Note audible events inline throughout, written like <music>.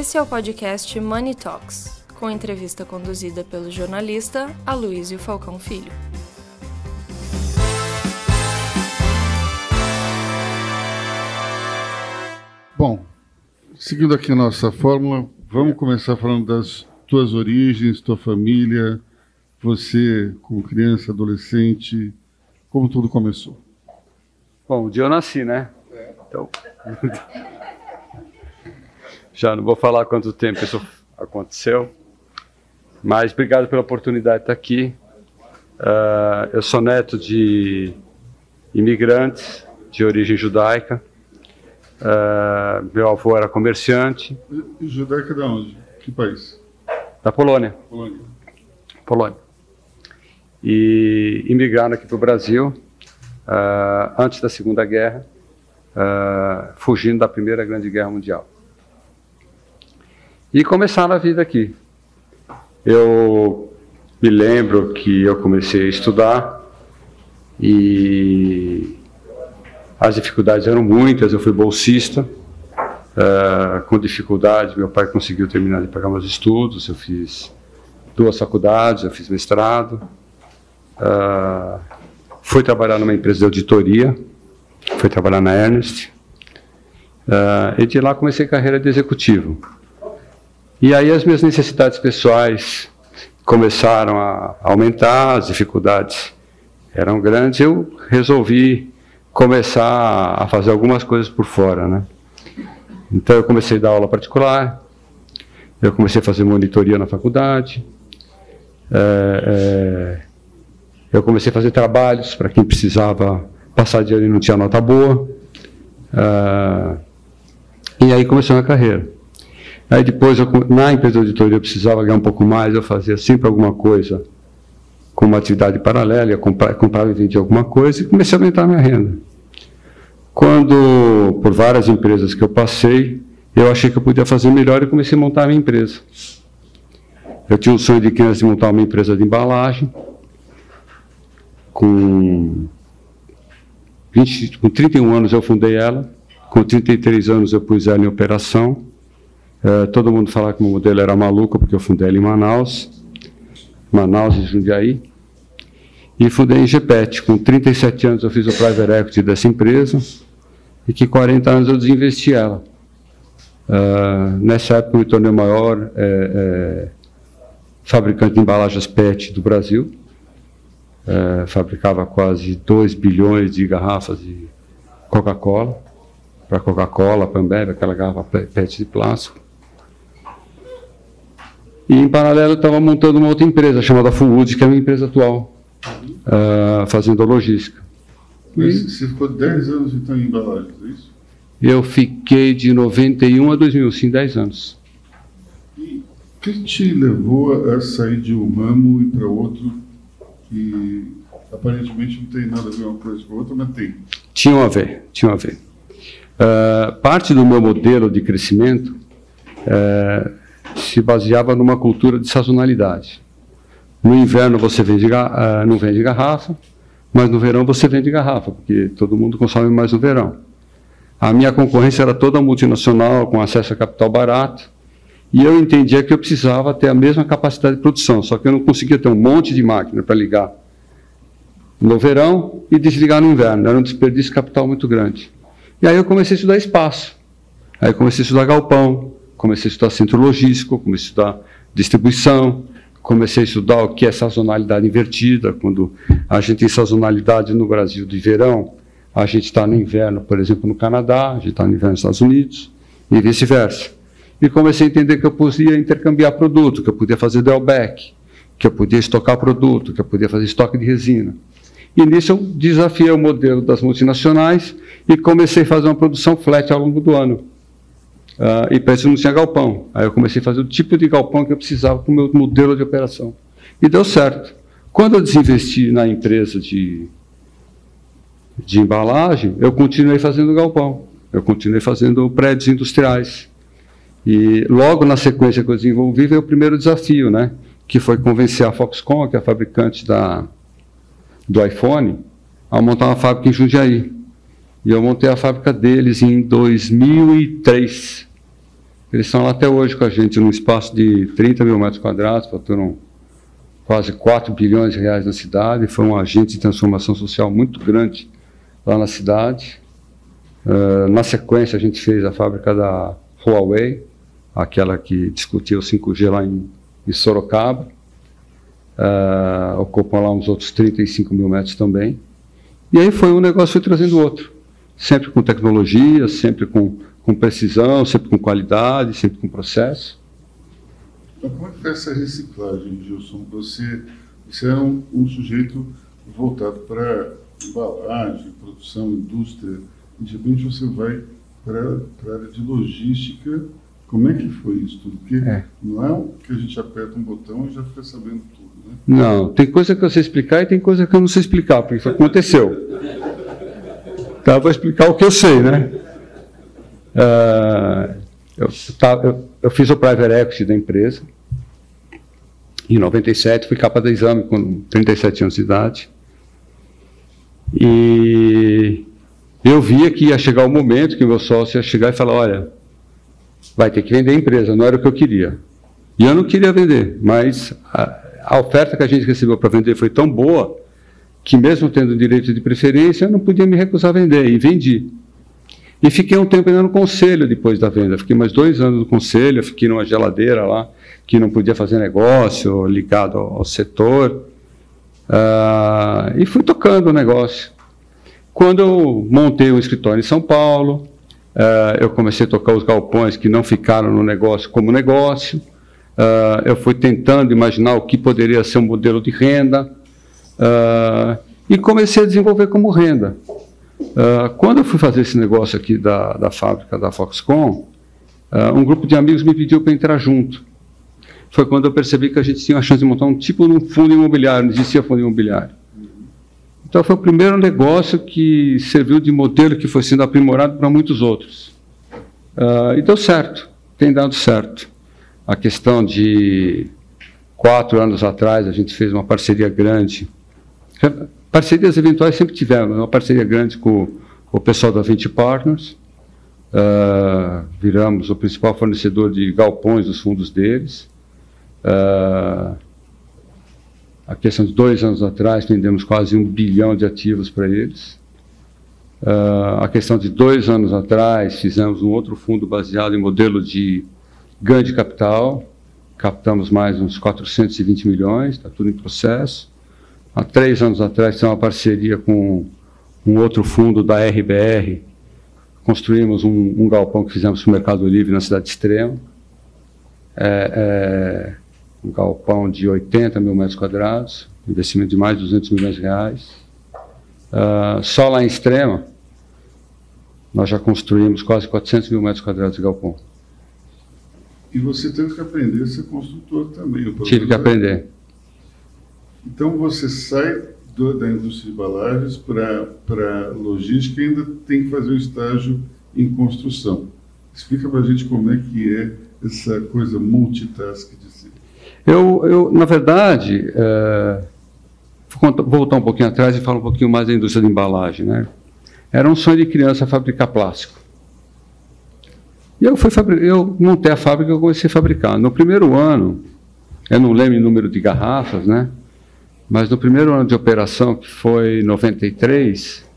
Esse é o podcast Money Talks, com entrevista conduzida pelo jornalista Aloysio Falcão Filho. Bom, seguindo aqui a nossa fórmula, vamos começar falando das tuas origens, tua família, você como criança, adolescente, como tudo começou. Bom, o dia eu nasci, né? Então, <laughs> já não vou falar quanto tempo isso aconteceu, mas obrigado pela oportunidade de estar aqui. Uh, eu sou neto de imigrantes de origem judaica. Uh, meu avô era comerciante. E judaica de onde? Que país? Da Polônia. Polônia. Polônia. E imigraram aqui para o Brasil uh, antes da Segunda Guerra, fugindo da Primeira Grande Guerra Mundial. E começaram a vida aqui. Eu me lembro que eu comecei a estudar e as dificuldades eram muitas, eu fui bolsista, uh, com dificuldades, meu pai conseguiu terminar de pagar meus estudos, eu fiz duas faculdades, eu fiz mestrado, uh, fui trabalhar numa empresa de auditoria, fui trabalhar na Ernest, uh, e de lá comecei carreira de executivo. E aí as minhas necessidades pessoais começaram a aumentar, as dificuldades eram grandes, eu resolvi começar a fazer algumas coisas por fora, né? Então eu comecei a dar aula particular, eu comecei a fazer monitoria na faculdade, é, é, eu comecei a fazer trabalhos para quem precisava passar dinheiro e não tinha nota boa, é, e aí começou a minha carreira. Aí depois, eu, na empresa de auditoria, eu precisava ganhar um pouco mais, eu fazia sempre alguma coisa com uma atividade paralela, comprava e vendia alguma coisa e comecei a aumentar a minha renda. Quando, por várias empresas que eu passei, eu achei que eu podia fazer melhor e comecei a montar a minha empresa. Eu tinha um sonho de criança de montar uma empresa de embalagem. Com, 20, com 31 anos eu fundei ela. Com 33 anos eu pus ela em operação. É, todo mundo falava que o modelo era maluco, porque eu fundei ela em Manaus. Manaus e Jundiaí e fundei em GPET. Com 37 anos eu fiz o private equity dessa empresa e que 40 anos eu desinvesti ela. Uh, nessa época eu me tornei o maior é, é, fabricante de embalagens PET do Brasil. É, fabricava quase 2 bilhões de garrafas de Coca-Cola, para Coca-Cola, Pambev, aquela garrafa PET de plástico. E em paralelo estava montando uma outra empresa chamada Full que é a minha empresa atual uh, fazendo a logística. E, você ficou 10 anos então em embalagens, é isso? Eu fiquei de 91 a 2000, sim, 10 anos. E o que te levou a sair de um ramo e para outro que aparentemente não tem nada a ver uma coisa com a outra, mas tem? Tinha a ver, tinha a ver. Uh, parte do meu modelo de crescimento uh, se baseava numa cultura de sazonalidade. No inverno você vende, uh, não vende garrafa, mas no verão você vende garrafa, porque todo mundo consome mais no verão. A minha concorrência era toda multinacional, com acesso a capital barato, e eu entendia que eu precisava ter a mesma capacidade de produção, só que eu não conseguia ter um monte de máquina para ligar no verão e desligar no inverno. Era um desperdício de capital muito grande. E aí eu comecei a estudar espaço. Aí comecei a estudar galpão, comecei a estudar centro logístico, comecei a estudar distribuição, comecei a estudar o que é sazonalidade invertida, quando a gente tem sazonalidade no Brasil de verão, a gente está no inverno, por exemplo, no Canadá, a gente está no inverno nos Estados Unidos, e vice-versa. E comecei a entender que eu podia intercambiar produto, que eu podia fazer drawback, que eu podia estocar produto, que eu podia fazer estoque de resina. E nisso eu desafiei o modelo das multinacionais e comecei a fazer uma produção flat ao longo do ano. Uh, e para isso não tinha galpão. Aí eu comecei a fazer o tipo de galpão que eu precisava para o meu modelo de operação. E deu certo. Quando eu desinvesti na empresa de, de embalagem, eu continuei fazendo galpão. Eu continuei fazendo prédios industriais. E logo na sequência que eu desenvolvi veio o primeiro desafio, né? que foi convencer a Foxconn, que é a fabricante da, do iPhone, a montar uma fábrica em Jundiaí. E eu montei a fábrica deles em 2003. Eles estão lá até hoje com a gente, num espaço de 30 mil metros quadrados, faturam quase 4 bilhões de reais na cidade. Foi um agente de transformação social muito grande lá na cidade. Uh, na sequência, a gente fez a fábrica da Huawei, aquela que discutiu o 5G lá em, em Sorocaba. Uh, ocupam lá uns outros 35 mil metros também. E aí foi um negócio foi trazendo outro. Sempre com tecnologia, sempre com, com precisão, sempre com qualidade, sempre com processo. Então, como é que foi essa reciclagem, Gilson? Você, você é um, um sujeito voltado para embalagem, produção, indústria, e de repente você vai para a área de logística. Como é que foi isso tudo? Porque é. não é que a gente aperta um botão e já fica sabendo tudo, né? Não, tem coisa que eu sei explicar e tem coisa que eu não sei explicar, porque isso aconteceu. Tá, vou explicar o que eu sei, né? Uh, eu, tá, eu, eu, fiz o private equity da empresa. Em 97, fui capa de exame com 37 anos de idade. E eu via que ia chegar o momento que o meu sócio ia chegar e falar: olha, vai ter que vender a empresa, não era o que eu queria. E eu não queria vender, mas a, a oferta que a gente recebeu para vender foi tão boa que, mesmo tendo direito de preferência, eu não podia me recusar a vender, e vendi. E fiquei um tempo ainda no conselho depois da venda. Fiquei mais dois anos no conselho, fiquei numa geladeira lá, que não podia fazer negócio, ligado ao, setor. Uh, e fui tocando o negócio. Quando eu montei um escritório em São Paulo, uh, eu comecei a tocar os galpões que não ficaram no negócio como negócio. Uh, eu fui tentando imaginar o que poderia ser um modelo de renda e comecei a desenvolver como renda. Quando eu fui fazer esse negócio aqui da, da fábrica da Foxconn, um grupo de amigos me pediu para entrar junto foi quando eu percebi que a gente tinha a chance de montar um tipo de um fundo imobiliário, não existia fundo imobiliário. Então foi o primeiro negócio que serviu de modelo que foi sendo aprimorado para muitos outros. Uh, e deu certo, tem dado certo. A questão de quatro anos atrás a gente fez uma parceria grande. Parcerias eventuais sempre tivemos, uma parceria grande com o pessoal da 20 Partners. Uh, viramos o principal fornecedor de galpões dos fundos deles. Uh, a questão de dois anos atrás, vendemos quase um bilhão de ativos para eles. Uh, a questão de dois anos atrás, fizemos um outro fundo baseado em modelo de ganho de capital, captamos mais uns 420 milhões, está tudo em processo. Há três anos atrás, tem uma parceria com um outro fundo da RBR, construímos um, um galpão que fizemos para o Mercado Livre na cidade de Extrema. É, é, um galpão de 80 mil metros quadrados, investimento de mais de 200 milhões de reais. Uh, só lá em Extrema, nós já construímos quase 400 mil metros quadrados de galpão. E você teve que aprender a ser construtor também. Tive que aprender. Então você sai do, da indústria de embalagens para logística e ainda tem que fazer o estágio em construção. Explica para a gente como é que é essa coisa multitask de eu, eu na verdade, é, vou voltar um pouquinho atrás e falar um pouquinho mais da indústria de embalagem. Né? Era um sonho de criança fabricar plástico. E eu, fui eu montei a fábrica e comecei a fabricar. No primeiro ano, eu não lembro o número de garrafas, né? Mas no primeiro ano de operação, que foi 93,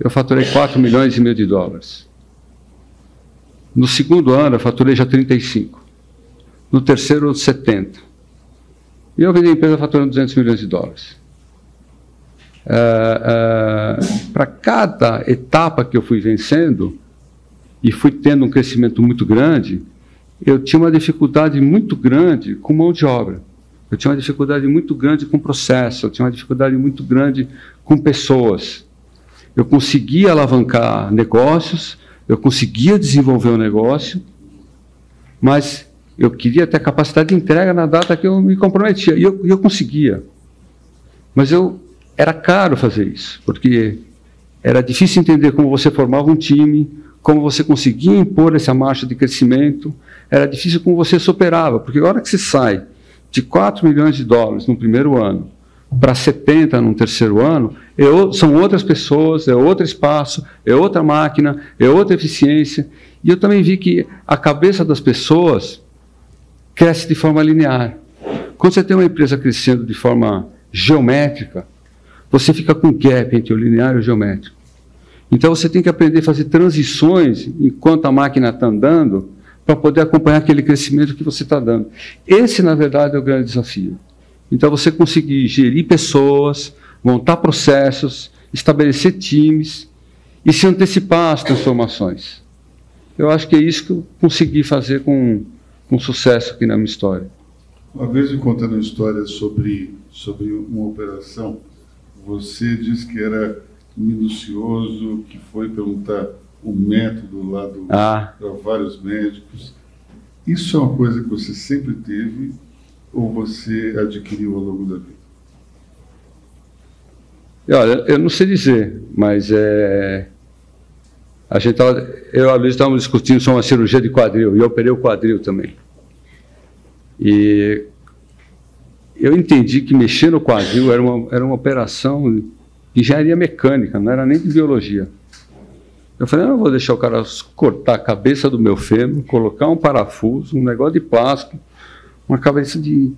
eu faturei 4 milhões e meio de dólares. No segundo ano, eu faturei já 35 no terceiro 70. E eu vendi a empresa faturando 200 milhões de dólares. É, é, Para cada etapa que eu fui vencendo e fui tendo um crescimento muito grande, eu tinha uma dificuldade muito grande com mão de obra. Eu tinha uma dificuldade muito grande com processo, eu tinha uma dificuldade muito grande com pessoas. Eu conseguia alavancar negócios, eu conseguia desenvolver o um negócio, mas eu queria ter capacidade de entrega na data que eu me comprometia. E eu, eu conseguia. Mas eu era caro fazer isso, porque era difícil entender como você formava um time, como você conseguia impor essa marcha de crescimento. Era difícil como você superava, porque a hora que você sai de 4 milhões de dólares no primeiro ano para 70 no terceiro ano, é são outras pessoas, é outro espaço, é outra máquina, é outra eficiência. E eu também vi que a cabeça das pessoas cresce de forma linear. Quando você tem uma empresa crescendo de forma geométrica, você fica com gap entre o linear e o geométrico. Então você tem que aprender a fazer transições enquanto a máquina está andando para poder acompanhar aquele crescimento que você está dando. Esse, na verdade, é o grande desafio. Então, você conseguir gerir pessoas, montar processos, estabelecer times e se antecipar às transformações. Eu acho que é isso que eu consegui fazer com, com sucesso aqui na minha história. Uma vez me contando uma história sobre, sobre uma operação, você disse que era minucioso, que foi perguntar o método lá do, ah. para vários médicos. Isso é uma coisa que você sempre teve ou você adquiriu ao longo da vida? Olha, eu não sei dizer, mas é, a gente tava, eu e a Luiz estávamos discutindo sobre uma cirurgia de quadril, e eu operei o quadril também. E eu entendi que mexer no quadril era uma, era uma operação de engenharia mecânica, não era nem de biologia. Eu falei, não, eu vou deixar o cara cortar a cabeça do meu fêmur, colocar um parafuso, um negócio de plástico, uma cabeça de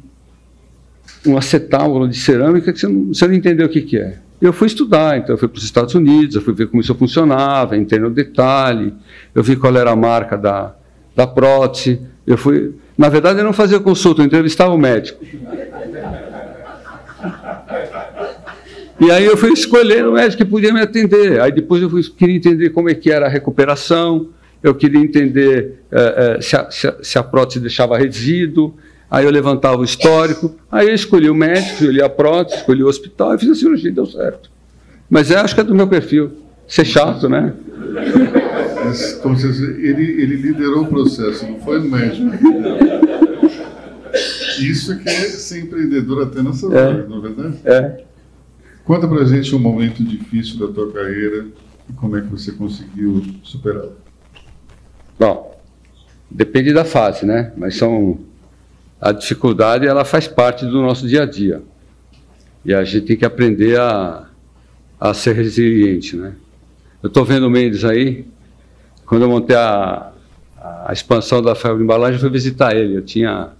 um acetábulo de cerâmica que você não, você não entendeu o que, que é. Eu fui estudar, então eu fui para os Estados Unidos, eu fui ver como isso funcionava, entrei no detalhe, eu vi qual era a marca da, da prótese, eu fui... Na verdade, eu não fazia consulta, eu entrevistava o médico. E aí eu fui escolhendo o médico que podia me atender. Aí depois eu fui, queria entender como é que era a recuperação, eu queria entender é, é, se, a, se, a, se, a, prótese deixava resíduo, aí eu levantava o histórico, aí eu escolhi o médico, escolhi a prótese, escolhi o hospital e fiz a cirurgia e deu certo. Mas eu acho que é do meu perfil. Ser chato, né? Então, ele, ele liderou o processo, não foi o médico. Isso é que é ser empreendedor até nessa é. hora, não é verdade? É. Conta pra gente um momento difícil da tua carreira e como é que você conseguiu superá-lo. Bom, depende da fase, né? Mas são a dificuldade ela faz parte do nosso dia a dia e a gente tem que aprender a, a ser resiliente, né? Eu estou vendo o Mendes aí. Quando eu montei a, a expansão da Fábrica de Embalagem, eu fui visitar ele. Eu tinha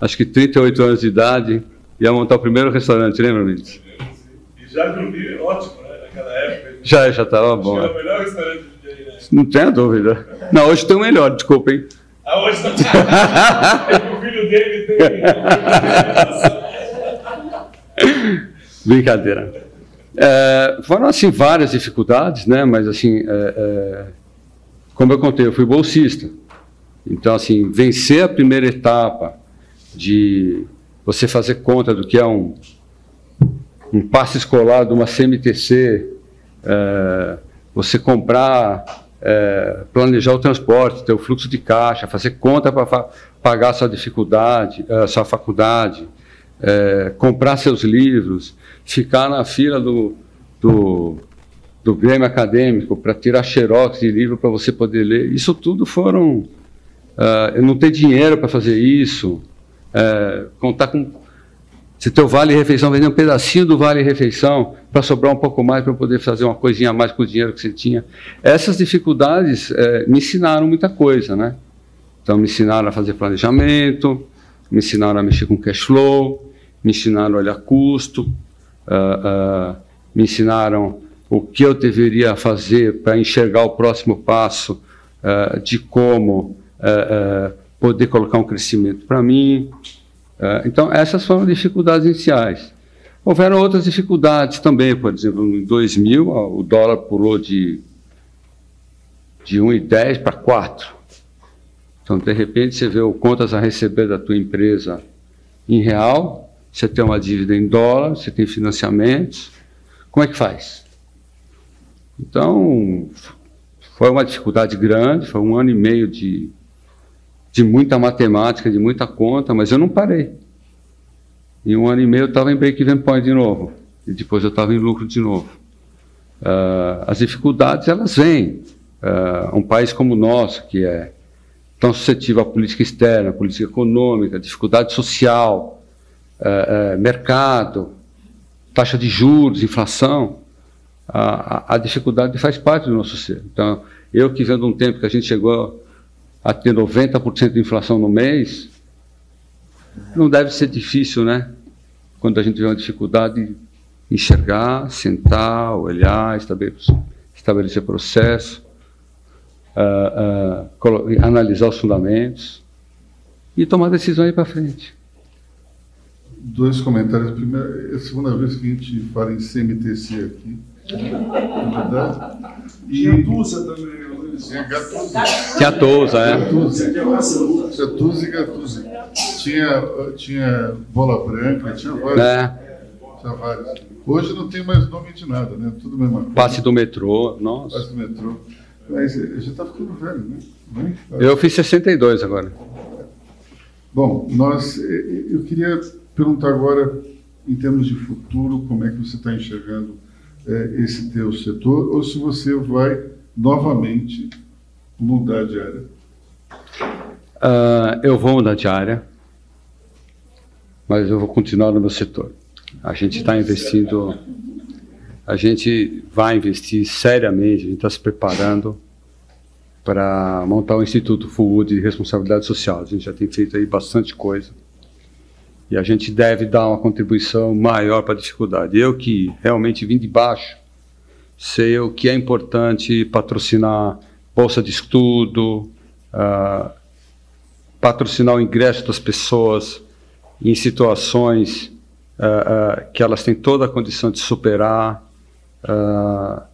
acho que 38 anos de idade, ia montar o primeiro restaurante, lembra, Mendes? Já dormi ótimo, né? Naquela época. Já, já estava bom. Era o melhor restaurante de aí, né? Não tenha dúvida. Não, hoje tem o melhor, desculpa, hein? Ah, hoje está. <laughs> o filho dele tem. <laughs> Brincadeira. É, foram assim várias dificuldades, né? Mas assim, é, é, como eu contei, eu fui bolsista. Então assim, vencer a primeira etapa de você fazer conta do que é um um passe escolar de uma CMTC, é, você comprar, é, planejar o transporte, ter o fluxo de caixa, fazer conta para pagar sua dificuldade, a sua faculdade, é, comprar seus livros, ficar na fila do, do, do Grêmio Acadêmico para tirar xerox de livro para você poder ler. Isso tudo foram. Eu não ter dinheiro para fazer isso, contar com se teu vale refeição vender um pedacinho do vale refeição para sobrar um pouco mais para poder fazer uma coisinha a mais com o dinheiro que você tinha. Essas dificuldades é, me ensinaram muita coisa, né? Então me ensinaram a fazer planejamento, me ensinaram a mexer com cash flow, me ensinaram a olhar custo, uh, uh, me ensinaram o que eu deveria fazer para enxergar o próximo passo uh, de como poder colocar um crescimento para mim. É, então, essas foram dificuldades iniciais. Houveram outras dificuldades também, por exemplo, em 2000, o dólar pulou de, de 1,10 para 4. Então, de repente, você vê o contas a receber da tua empresa em real, você tem uma dívida em dólar, você tem financiamentos. Como é que faz? Então, foi uma dificuldade grande, foi um ano e meio de de muita matemática, de muita conta, mas eu não parei. Em um ano e meio eu estava em break-even point de novo. E depois eu estava em lucro de novo. Uh, as dificuldades, elas vêm. Uh, um país como o nosso, que é tão suscetível à política externa, à política econômica, dificuldade social, uh, mercado, taxa de juros, inflação, a, a, dificuldade faz parte do nosso ser. Então, eu que vendo um tempo que a gente chegou a ter 90% de inflação no mês, não deve ser difícil, né? Quando a gente tiver uma dificuldade de enxergar, sentar, olhar, estabelecer, processo, uh, uh, analisar os fundamentos e tomar decisão aí para frente. Dois comentários. Primeiro, é a segunda vez que a gente fala em CMTC aqui. <laughs> É verdade? E... Tinha Tusa também, Tinha Gatusa. Tinha é. E Gatusa. Tinha, tinha Bola Branca, tinha vários. É. Tinha vários. Hoje não tem mais nome de nada, né? Tudo mesmo. coisa. Passe do metrô, nossa. Passe do metrô. Mas a gente está ficando velho, né? Eu fiz 62 agora. Bom, nós, eu queria perguntar agora, em termos de futuro, como é que você está enxergando é, esse teu setor, ou se você vai novamente mudar de área? Uh, eu vou mudar de área, mas eu vou continuar no meu setor. A gente está investindo, a gente vai investir seriamente, a gente está se preparando para montar o Instituto Full de Responsabilidade Social. A gente já tem feito aí bastante coisa e a gente deve dar uma contribuição maior para a dificuldade. Eu que realmente vim de baixo, sei o que é importante patrocinar bolsa de estudo, uh, patrocinar o ingresso das pessoas em situações uh, uh, que elas têm toda a condição de superar,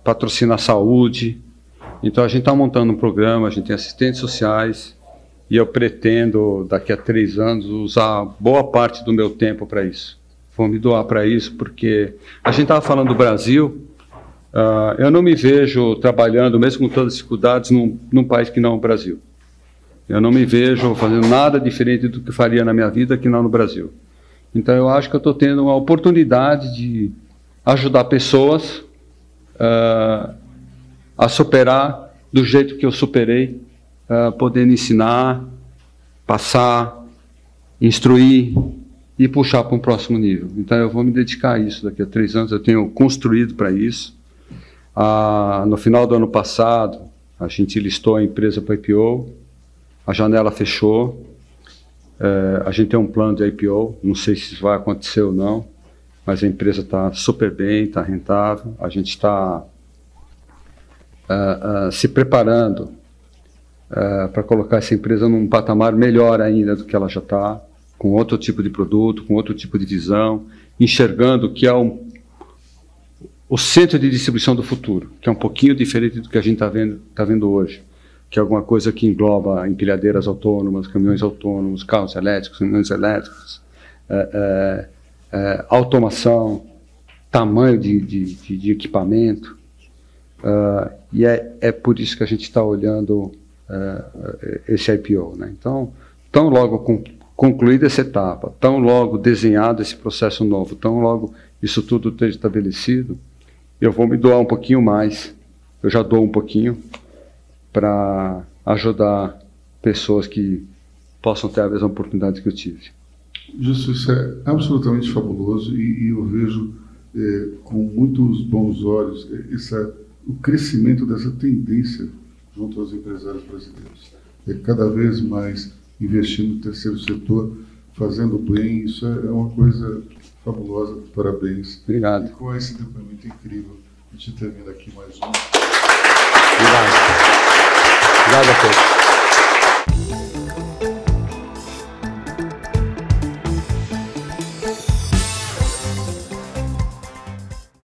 patrocinar saúde. Então a gente está montando um programa, a gente tem assistentes sociais, e eu pretendo, daqui a três anos, usar boa parte do meu tempo para isso. Vou me doar para isso, porque a gente estava falando do Brasil, uh, eu não me vejo trabalhando, mesmo com todas as dificuldades, num, num país que não é o Brasil. Eu não me vejo fazendo nada diferente do que faria na minha vida aqui não no Brasil. Então eu acho que eu estou tendo uma oportunidade de ajudar pessoas uh, a superar do jeito que eu superei uh, podendo ensinar, passar, instruir e puxar para um próximo nível. Então eu vou me dedicar a isso daqui a três anos. Eu tenho construído para isso. Ah, no final do ano passado, a gente listou a empresa para IPO, a janela fechou. É, a gente tem um plano de IPO, não sei se vai acontecer ou não, mas a empresa está super bem, está rentável. A gente está uh, uh, se preparando uh, para colocar essa empresa num patamar melhor ainda do que ela já está, com outro tipo de produto, com outro tipo de visão, enxergando que é um, o centro de distribuição do futuro, que é um pouquinho diferente do que a gente está vendo, tá vendo hoje, que é alguma coisa que engloba empilhadeiras autônomas, caminhões autônomos, carros elétricos, caminhões elétricos, é, é, é, automação, tamanho de, de, de, de equipamento. Uh, e é, é por isso que a gente está olhando uh, esse IPO. Né? Então, tão logo concluída essa etapa, tão logo desenhado esse processo novo, tão logo isso tudo esteja estabelecido, eu vou me doar um pouquinho mais, eu já dou um pouquinho, para ajudar pessoas que possam ter a mesma oportunidade que eu tive. Justo, isso é absolutamente fabuloso e, e eu vejo é, com muitos bons olhos essa, o crescimento dessa tendência junto aos empresários brasileiros. É cada vez mais investindo no terceiro setor, fazendo bem, isso é uma coisa fabulosa. Parabéns. Obrigado. E com esse depoimento incrível, a gente termina aqui mais um. Obrigado. Obrigado a todos.